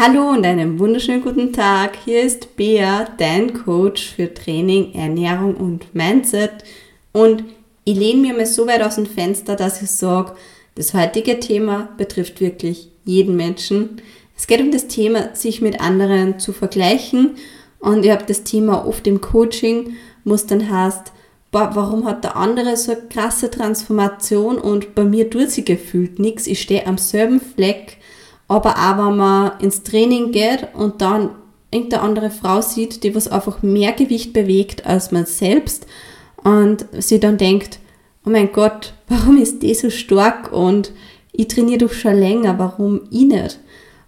Hallo und einen wunderschönen guten Tag. Hier ist Bea, dein Coach für Training, Ernährung und Mindset. Und ich lehne mir mal so weit aus dem Fenster, dass ich sage, das heutige Thema betrifft wirklich jeden Menschen. Es geht um das Thema, sich mit anderen zu vergleichen. Und ich habe das Thema oft im Coaching, wo es dann heißt, boah, warum hat der andere so eine krasse Transformation und bei mir tut sie gefühlt nichts. Ich stehe am selben Fleck aber auch wenn man ins Training geht und dann irgendeine andere Frau sieht, die was einfach mehr Gewicht bewegt als man selbst und sie dann denkt, oh mein Gott, warum ist die so stark und ich trainiere doch schon länger, warum ich nicht?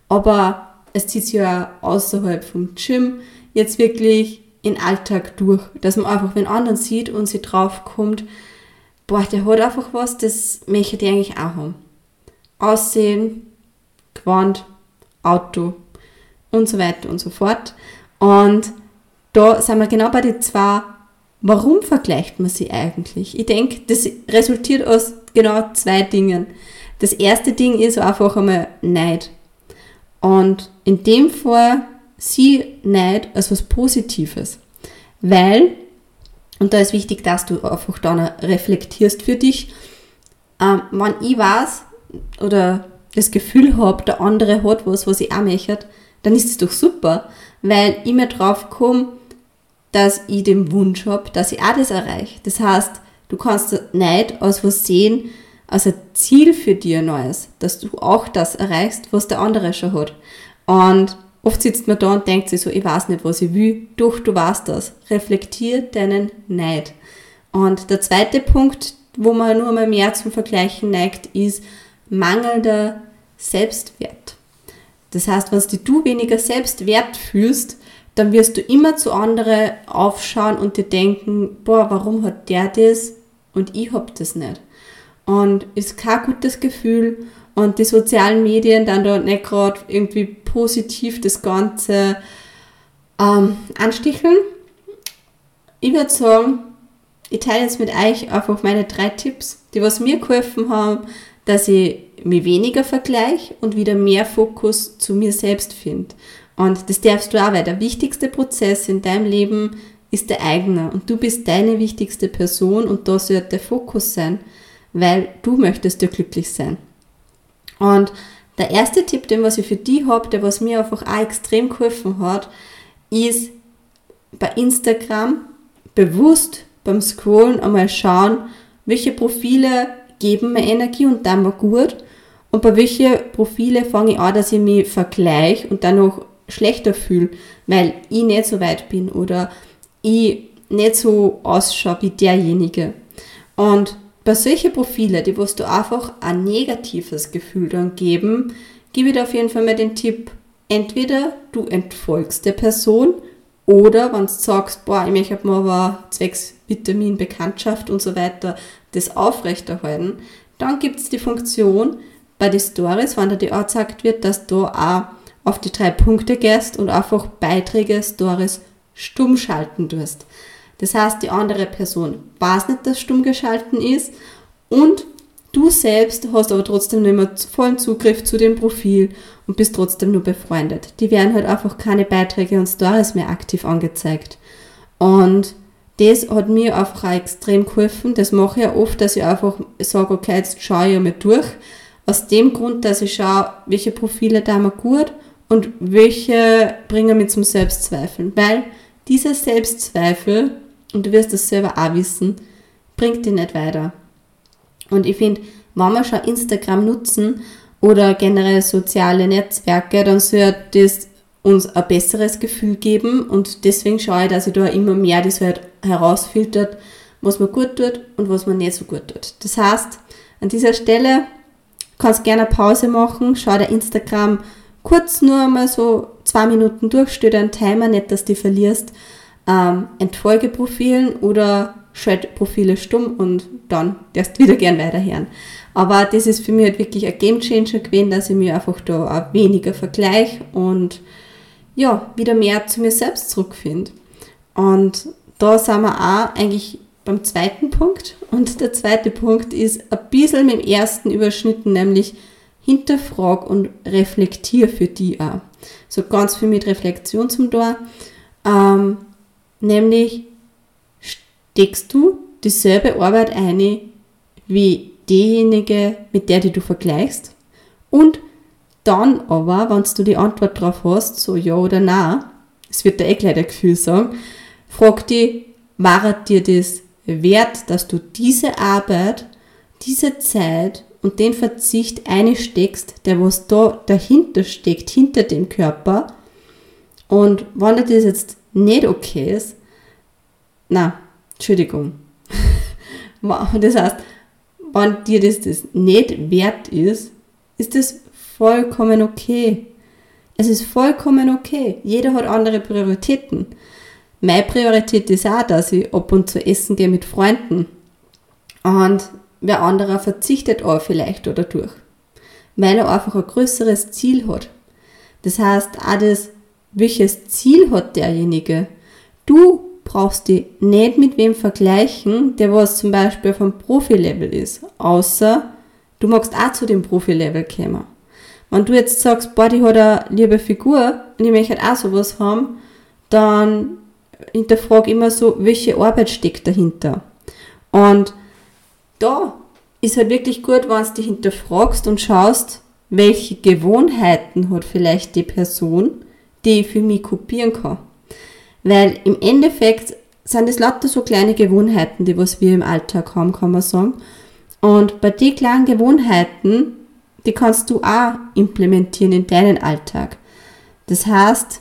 Aber es zieht sich ja außerhalb vom Gym jetzt wirklich in Alltag durch, dass man einfach wenn anderen sieht und sie drauf kommt, boah, der hat einfach was, das möchte ich eigentlich auch haben. Aussehen, Gewand, Auto und so weiter und so fort. Und da sind wir genau bei den zwei, warum vergleicht man sie eigentlich? Ich denke, das resultiert aus genau zwei Dingen. Das erste Ding ist einfach einmal Neid. Und in dem Fall sieh Neid als was Positives. Weil, und da ist wichtig, dass du einfach dann reflektierst für dich, ähm, wenn ich weiß, oder das Gefühl habe, der andere hat was, was ich auch möchte, dann ist es doch super, weil ich mir drauf komme, dass ich den Wunsch habe, dass ich auch das erreiche. Das heißt, du kannst nicht als was sehen, als ein Ziel für ein neues, dass du auch das erreichst, was der andere schon hat. Und oft sitzt man da und denkt sich so, ich weiß nicht, was ich will. Doch, du weißt das. Reflektier deinen Neid. Und der zweite Punkt, wo man nur mal mehr zum Vergleichen neigt, ist, mangelnder Selbstwert. Das heißt, wenn du weniger Selbstwert fühlst, dann wirst du immer zu anderen aufschauen und dir denken, boah, warum hat der das und ich hab das nicht. Und ist kein gutes Gefühl und die sozialen Medien dann da nicht gerade irgendwie positiv das Ganze ähm, ansticheln. Ich würde sagen, ich teile jetzt mit euch einfach meine drei Tipps, die was mir geholfen haben, dass ich mich weniger vergleiche und wieder mehr Fokus zu mir selbst finde. Und das darfst du auch, weil der wichtigste Prozess in deinem Leben ist der eigene und du bist deine wichtigste Person und da sollte der Fokus sein, weil du möchtest ja glücklich sein. Und der erste Tipp, den was ich für dich habe, der was mir einfach auch extrem geholfen hat, ist bei Instagram bewusst beim Scrollen einmal schauen, welche Profile geben mir Energie und dann mir gut. Und bei welchen Profile fange ich an, dass ich mich vergleiche und dann noch schlechter fühle, weil ich nicht so weit bin oder ich nicht so ausschaue wie derjenige. Und bei solchen Profile, die wirst du einfach ein negatives Gefühl dann geben, gebe ich dir auf jeden Fall mal den Tipp, entweder du entfolgst der Person oder wenn du sagst, boah, ich möchte mal aber zwecks Vitamin, Bekanntschaft und so weiter das aufrechterhalten, dann gibt es die Funktion bei den Stories, wenn da die angezeigt wird, dass du auch auf die drei Punkte gehst und einfach Beiträge, Stories stumm schalten tust. Das heißt, die andere Person weiß nicht, dass stumm geschalten ist und du selbst hast aber trotzdem nicht mehr vollen Zugriff zu dem Profil und bist trotzdem nur befreundet. Die werden halt einfach keine Beiträge und Stories mehr aktiv angezeigt. Und das hat mir einfach auch extrem geholfen. Das mache ich ja oft, dass ich einfach sage, okay, jetzt schaue ich einmal durch. Aus dem Grund, dass ich schaue, welche Profile da mir gut und welche bringen mich zum Selbstzweifeln. Weil dieser Selbstzweifel, und du wirst das selber auch wissen, bringt dich nicht weiter. Und ich finde, wenn wir schon Instagram nutzen oder generell soziale Netzwerke, dann sollte das uns ein besseres Gefühl geben und deswegen schaue ich, dass ich da immer mehr das halt herausfiltert, was mir gut tut und was mir nicht so gut tut. Das heißt, an dieser Stelle kannst gerne eine Pause machen, schau dir Instagram kurz nur mal so zwei Minuten durch, stell dir einen Timer, nicht, dass du verlierst, ähm, entfolge Profilen oder schalt Profile stumm und dann darfst du wieder gern weiterhören. Aber das ist für mich halt wirklich ein Game Changer gewesen, dass ich mir einfach da auch weniger vergleiche und ja, wieder mehr zu mir selbst zurückfinde. Und da sind wir auch eigentlich beim zweiten Punkt. Und der zweite Punkt ist ein bisschen mit dem ersten überschnitten, nämlich hinterfrag und reflektier für die auch. So ganz viel mit Reflexion zum Tor. Ähm, nämlich steckst du dieselbe Arbeit ein wie diejenige, mit der die du vergleichst. Und dann aber, wenn du die Antwort drauf hast, so ja oder nein, es wird dir eh gleich ein Gefühl sagen, frag dich, war dir das wert, dass du diese Arbeit, diese Zeit und den Verzicht einsteckst, der was da dahinter steckt, hinter dem Körper. Und wenn dir das jetzt nicht okay ist, na, Entschuldigung. das heißt, wenn dir das, das nicht wert ist, ist das vollkommen okay. Es ist vollkommen okay. Jeder hat andere Prioritäten. Meine Priorität ist auch, dass ich ab und zu essen gehe mit Freunden. Und wer anderer verzichtet auch vielleicht oder durch. Weil er einfach ein größeres Ziel hat. Das heißt, auch das, welches Ziel hat derjenige? Du brauchst dich nicht mit wem vergleichen, der was zum Beispiel vom Profi-Level ist, außer du magst auch zu dem Profi-Level kommen. Wenn du jetzt sagst, boah, die hat eine liebe Figur und ich möchte auch sowas haben, dann hinterfrage immer so, welche Arbeit steckt dahinter. Und da ist halt wirklich gut, wenn du dich hinterfragst und schaust, welche Gewohnheiten hat vielleicht die Person, die ich für mich kopieren kann. Weil im Endeffekt sind es lauter so kleine Gewohnheiten, die was wir im Alltag haben, kann man sagen. Und bei den kleinen Gewohnheiten, die kannst du auch implementieren in deinen Alltag. Das heißt,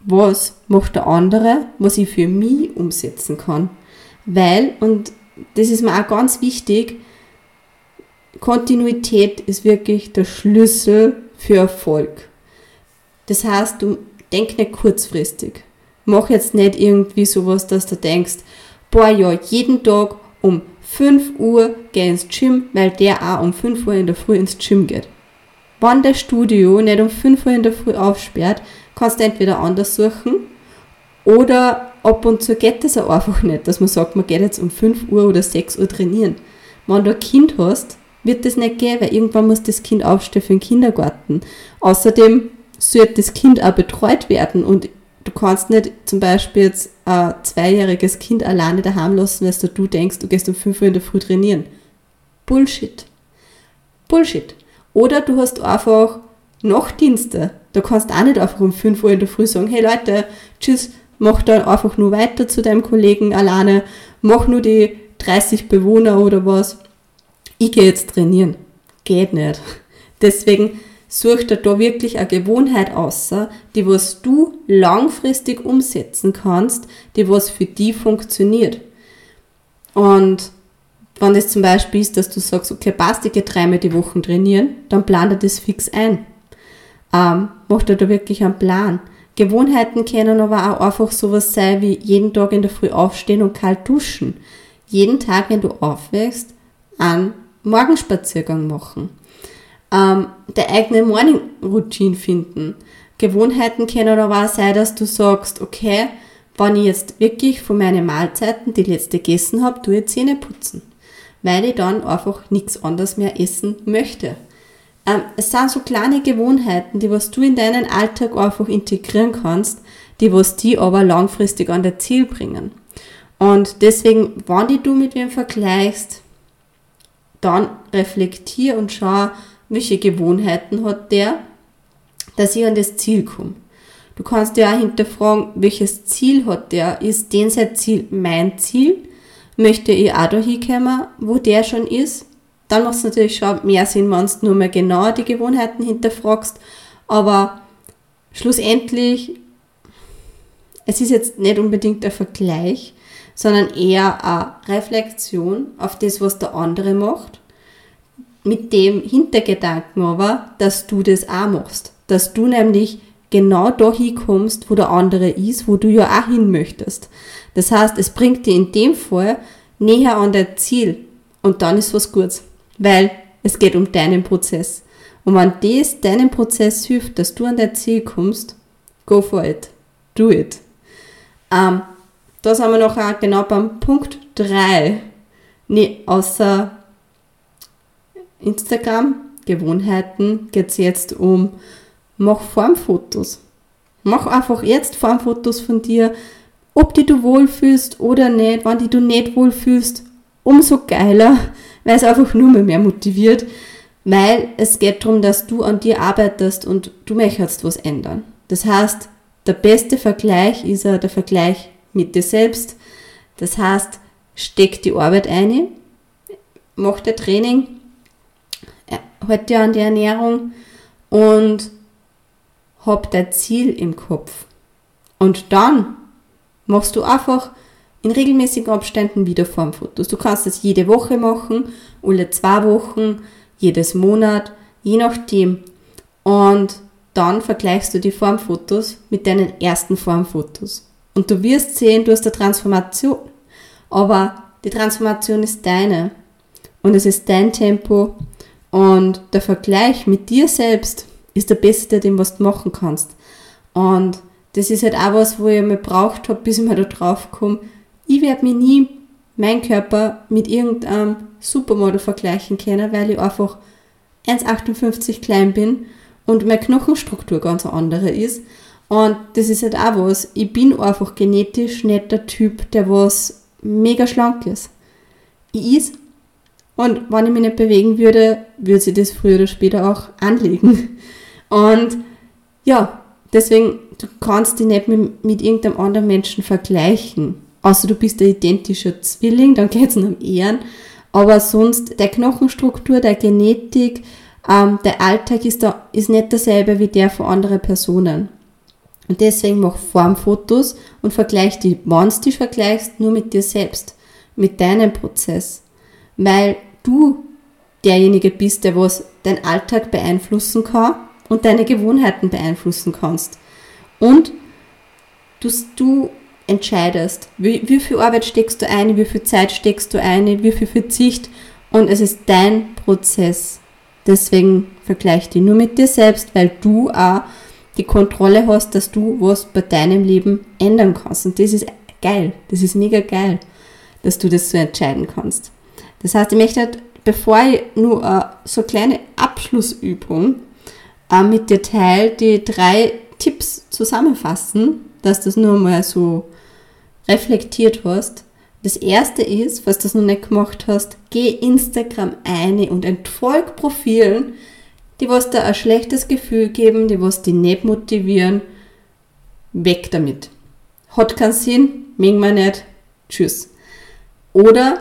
was macht der andere, was ich für mich umsetzen kann. Weil, und das ist mir auch ganz wichtig, Kontinuität ist wirklich der Schlüssel für Erfolg. Das heißt, du denk nicht kurzfristig. Mach jetzt nicht irgendwie sowas, dass du denkst, boah ja, jeden Tag um 5 Uhr geh ins Gym, weil der auch um 5 Uhr in der Früh ins Gym geht. Wenn das Studio nicht um 5 Uhr in der Früh aufsperrt, kannst du entweder anders suchen oder ab und zu geht das auch einfach nicht, dass man sagt, man geht jetzt um 5 Uhr oder 6 Uhr trainieren. Wenn du ein Kind hast, wird das nicht gehen, weil irgendwann muss das Kind aufstehen für den Kindergarten. Außerdem sollte das Kind auch betreut werden und du kannst nicht zum Beispiel jetzt ein zweijähriges Kind alleine daheim lassen, weil du denkst, du gehst um 5 Uhr in der Früh trainieren. Bullshit. Bullshit. Oder du hast einfach Nachtdienste. Da kannst du auch nicht einfach um 5 Uhr in der Früh sagen, hey Leute, tschüss, mach da einfach nur weiter zu deinem Kollegen alleine, mach nur die 30 Bewohner oder was. Ich gehe jetzt trainieren. Geht nicht. Deswegen such dir da wirklich eine Gewohnheit außer, die was du langfristig umsetzen kannst, die was für die funktioniert. Und wenn das zum Beispiel ist, dass du sagst, okay, passt, ich gehe dreimal die Woche trainieren, dann plan dir das fix ein. Ähm, mach dir da wirklich einen Plan. Gewohnheiten können aber auch einfach sowas sein wie jeden Tag in der Früh aufstehen und kalt duschen. Jeden Tag, wenn du aufwächst, einen Morgenspaziergang machen ähm, der eigene Morning Routine finden. Gewohnheiten können aber auch sein, dass du sagst, okay, wenn ich jetzt wirklich von meinen Mahlzeiten die letzte gegessen habe, tue ich Zähne putzen. Weil ich dann einfach nichts anderes mehr essen möchte. Ähm, es sind so kleine Gewohnheiten, die was du in deinen Alltag einfach integrieren kannst, die was die aber langfristig an der Ziel bringen. Und deswegen, wenn du mit wem vergleichst, dann reflektier und schau, welche Gewohnheiten hat der, dass ich an das Ziel komme. Du kannst dir auch hinterfragen, welches Ziel hat der? Ist den sein Ziel mein Ziel? Möchte ich auch da hinkommen, wo der schon ist? Dann macht es natürlich schon mehr Sinn, wenn du nur mehr genauer die Gewohnheiten hinterfragst. Aber schlussendlich, es ist jetzt nicht unbedingt der Vergleich, sondern eher eine Reflexion auf das, was der andere macht mit dem Hintergedanken aber, dass du das auch machst. Dass du nämlich genau da hinkommst, wo der andere ist, wo du ja auch hin möchtest. Das heißt, es bringt dir in dem Fall näher an dein Ziel und dann ist was Gutes, weil es geht um deinen Prozess. Und wenn das deinem Prozess hilft, dass du an dein Ziel kommst, go for it. Do it. Ähm, da sind wir noch genau beim Punkt 3. Nee, außer Instagram, Gewohnheiten, geht es jetzt um mach Formfotos. Mach einfach jetzt Formfotos von dir, ob die du wohlfühlst oder nicht. Wenn die du nicht wohlfühlst, umso geiler, weil es einfach nur mehr motiviert, weil es geht darum, dass du an dir arbeitest und du möchtest was ändern. Das heißt, der beste Vergleich ist ja der Vergleich mit dir selbst. Das heißt, steck die Arbeit ein, mach der Training, halt dir an die Ernährung und hab dein Ziel im Kopf. Und dann machst du einfach in regelmäßigen Abständen wieder Formfotos. Du kannst das jede Woche machen, alle zwei Wochen, jedes Monat, je nachdem. Und dann vergleichst du die Formfotos mit deinen ersten Formfotos. Und du wirst sehen, du hast eine Transformation. Aber die Transformation ist deine. Und es ist dein Tempo. Und der Vergleich mit dir selbst ist der beste, den was du machen kannst. Und das ist halt auch was, wo ich mal braucht habe, bis ich mal da drauf komme. Ich werde mir nie meinen Körper mit irgendeinem Supermodel vergleichen können, weil ich einfach 1,58 klein bin und meine Knochenstruktur ganz andere ist. Und das ist halt auch was. Ich bin einfach genetisch nicht der Typ, der was mega schlank ist. Ich ist. Und wenn ich mich nicht bewegen würde, würde sich das früher oder später auch anlegen. Und ja, deswegen, du kannst dich nicht mit, mit irgendeinem anderen Menschen vergleichen. Außer du bist ein identischer Zwilling, dann geht es um Ehren. Aber sonst, der Knochenstruktur, der Genetik, ähm, der Alltag ist, da, ist nicht derselbe wie der von anderen Personen. Und deswegen mach Formfotos und vergleich die, wenn du dich vergleichst, nur mit dir selbst, mit deinem Prozess. Weil du derjenige bist, der was deinen Alltag beeinflussen kann und deine Gewohnheiten beeinflussen kannst. Und du, du entscheidest, wie, wie viel Arbeit steckst du ein, wie viel Zeit steckst du ein, wie viel Verzicht und es ist dein Prozess. Deswegen vergleich dich nur mit dir selbst, weil du auch die Kontrolle hast, dass du was bei deinem Leben ändern kannst. Und das ist geil. Das ist mega geil, dass du das so entscheiden kannst. Das heißt, ich möchte halt, bevor ich nur so eine kleine Abschlussübung uh, mit dir teile, die drei Tipps zusammenfassen, dass das nur mal so reflektiert hast. Das erste ist, falls du das noch nicht gemacht hast, geh Instagram ein und entfolg Profilen, die was dir ein schlechtes Gefühl geben, die was dich nicht motivieren. Weg damit. Hat keinen Sinn, mögen wir nicht. Tschüss. Oder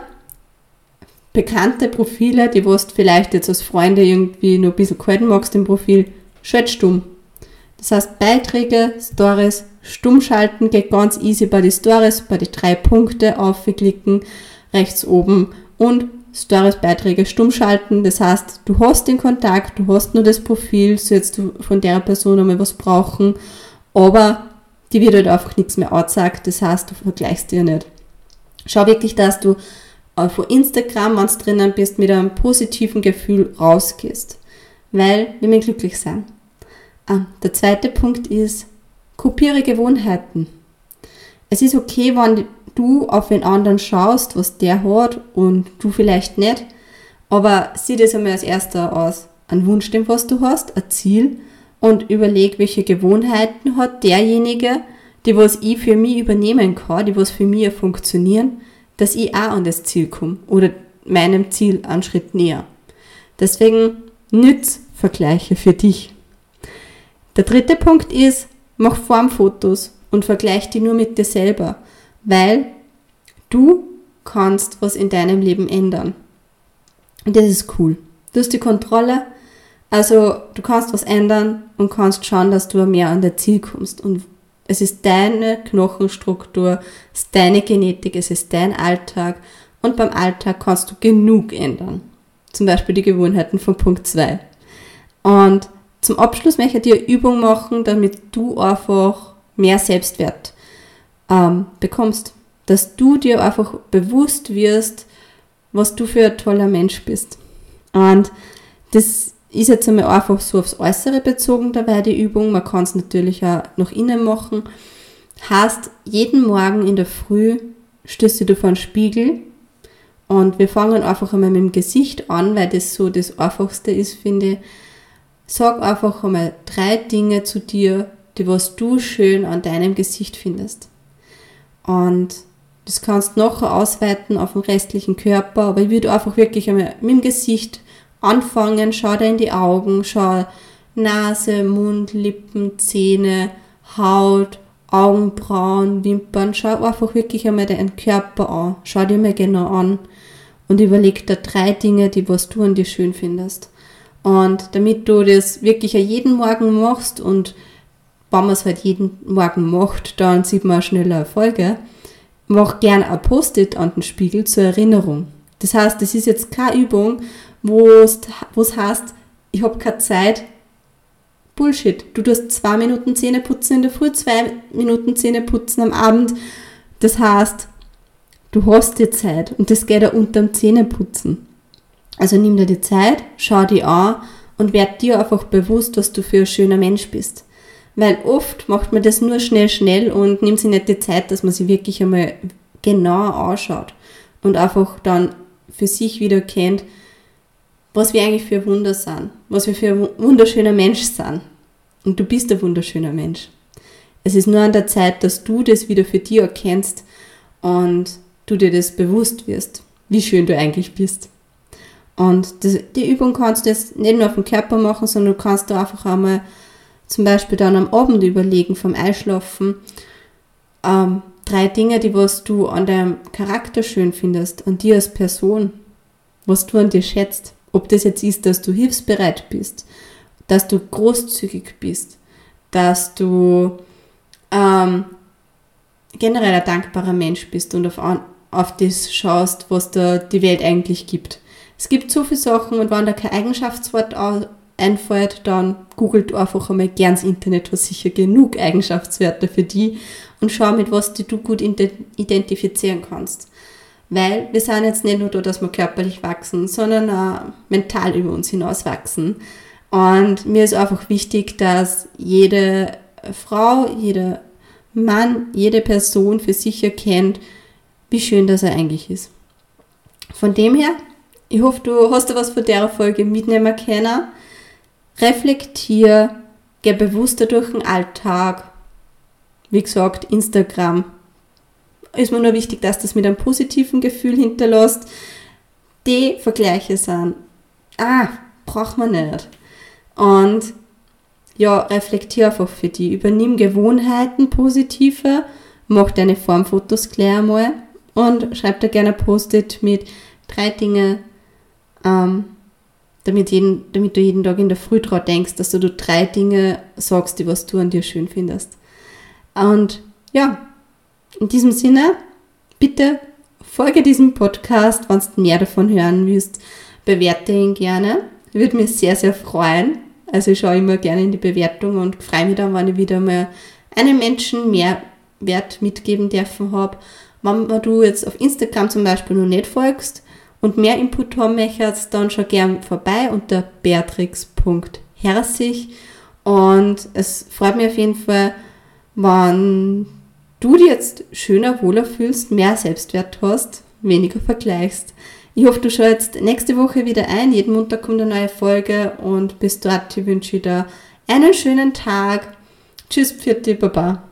bekannte Profile, die was vielleicht jetzt als Freunde irgendwie nur ein bisschen gehalten magst im Profil, schalt stumm. Das heißt, Beiträge, Stories, stumm schalten geht ganz easy bei den Stories, bei den drei Punkte aufklicken, rechts oben und Stories, Beiträge stumm schalten. Das heißt, du hast den Kontakt, du hast nur das Profil, sollst du von der Person einmal was brauchen, aber die wird halt einfach nichts mehr angezeigt, das heißt, du vergleichst dir nicht. Schau wirklich, dass du von Instagram, wenn du drinnen bist, mit einem positiven Gefühl rausgehst, weil wir möchten glücklich sein. Ah, der zweite Punkt ist, kopiere Gewohnheiten. Es ist okay, wenn du auf den anderen schaust, was der hat und du vielleicht nicht, aber sieh das einmal als erster aus. Ein Wunsch, den was du hast, ein Ziel und überleg, welche Gewohnheiten hat derjenige, die was ich für mich übernehmen kann, die was für mich funktionieren, dass ich auch an das Ziel komme oder meinem Ziel einen Schritt näher. Deswegen nütz Vergleiche für dich. Der dritte Punkt ist, mach Formfotos und vergleich die nur mit dir selber, weil du kannst was in deinem Leben ändern. Und das ist cool. Du hast die Kontrolle, also du kannst was ändern und kannst schauen, dass du mehr an dein Ziel kommst. Und es ist deine Knochenstruktur, es ist deine Genetik, es ist dein Alltag und beim Alltag kannst du genug ändern. Zum Beispiel die Gewohnheiten von Punkt 2. Und zum Abschluss möchte ich dir Übung machen, damit du einfach mehr Selbstwert ähm, bekommst. Dass du dir einfach bewusst wirst, was du für ein toller Mensch bist. Und das ist jetzt einmal einfach so aufs Äußere bezogen dabei, die Übung. Man kann es natürlich auch nach innen machen. Heißt, jeden Morgen in der Früh stößt du vor einen Spiegel und wir fangen einfach einmal mit dem Gesicht an, weil das so das Einfachste ist, finde ich Sag einfach einmal drei Dinge zu dir, die was du schön an deinem Gesicht findest. Und das kannst du nachher ausweiten auf den restlichen Körper, aber ich würde einfach wirklich einmal mit dem Gesicht anfangen, schau dir in die Augen, schau Nase, Mund, Lippen, Zähne, Haut, Augenbrauen, Wimpern, schau einfach wirklich einmal deinen Körper an, schau dir mal genau an und überleg da drei Dinge, die was du an dir schön findest. Und damit du das wirklich jeden Morgen machst und wenn man es halt jeden Morgen macht, dann sieht man schneller Erfolge, mach gern ein Post-it an den Spiegel zur Erinnerung. Das heißt, das ist jetzt keine Übung, wo es heißt, ich habe keine Zeit. Bullshit. Du tust zwei Minuten Zähne putzen in der Früh, zwei Minuten Zähne putzen am Abend. Das heißt, du hast die Zeit und das geht auch unterm Zähneputzen. Also nimm dir die Zeit, schau die an und werd dir einfach bewusst, was du für ein schöner Mensch bist. Weil oft macht man das nur schnell, schnell und nimmt sich nicht die Zeit, dass man sich wirklich einmal genau anschaut und einfach dann für sich wieder kennt, was wir eigentlich für Wunder sind, was wir für ein wunderschöner Mensch sind. Und du bist ein wunderschöner Mensch. Es ist nur an der Zeit, dass du das wieder für dich erkennst und du dir das bewusst wirst, wie schön du eigentlich bist. Und das, die Übung kannst du jetzt nicht nur auf dem Körper machen, sondern du kannst da einfach einmal zum Beispiel dann am Abend überlegen, vom Einschlafen, ähm, drei Dinge, die was du an deinem Charakter schön findest, an dir als Person, was du an dir schätzt. Ob das jetzt ist, dass du hilfsbereit bist, dass du großzügig bist, dass du ähm, generell ein dankbarer Mensch bist und auf, auf das schaust, was da die Welt eigentlich gibt. Es gibt so viele Sachen und wenn da kein Eigenschaftswort einfällt, dann googelt einfach einmal gern ins Internet, was sicher genug Eigenschaftswerte für die und schau mit was die du gut identifizieren kannst. Weil wir sind jetzt nicht nur da, dass wir körperlich wachsen, sondern auch mental über uns hinaus wachsen. Und mir ist einfach wichtig, dass jede Frau, jeder Mann, jede Person für sich erkennt, wie schön das er eigentlich ist. Von dem her, ich hoffe, du hast da was von der Folge mitnehmen können. Reflektier, geh bewusster durch den Alltag. Wie gesagt, Instagram ist mir nur wichtig, dass das mit einem positiven Gefühl hinterlässt. Die Vergleiche sind, ah, braucht man nicht. Und ja, reflektier einfach für die. Übernimm Gewohnheiten positive, mach deine Formfotos gleich einmal und schreib da gerne ein Post-it mit drei Dinge, ähm, damit, jeden, damit du jeden Tag in der Früh dran denkst, dass du drei Dinge sagst, die was du an dir schön findest. Und ja, in diesem Sinne, bitte folge diesem Podcast, wenn du mehr davon hören willst, bewerte ihn gerne. Würde mich sehr, sehr freuen. Also ich schaue immer gerne in die Bewertung und freue mich dann, wenn ich wieder mal einem Menschen mehr Wert mitgeben dürfen habe. Wenn du jetzt auf Instagram zum Beispiel noch nicht folgst und mehr Input haben möchtest, dann schau gerne vorbei unter beatrix.herzig und es freut mich auf jeden Fall, wenn du dich jetzt schöner, wohler fühlst, mehr Selbstwert hast, weniger vergleichst. Ich hoffe, du schaust nächste Woche wieder ein. Jeden Montag kommt eine neue Folge und bis dort wünsche ich dir einen schönen Tag. Tschüss, Pfiat, Baba.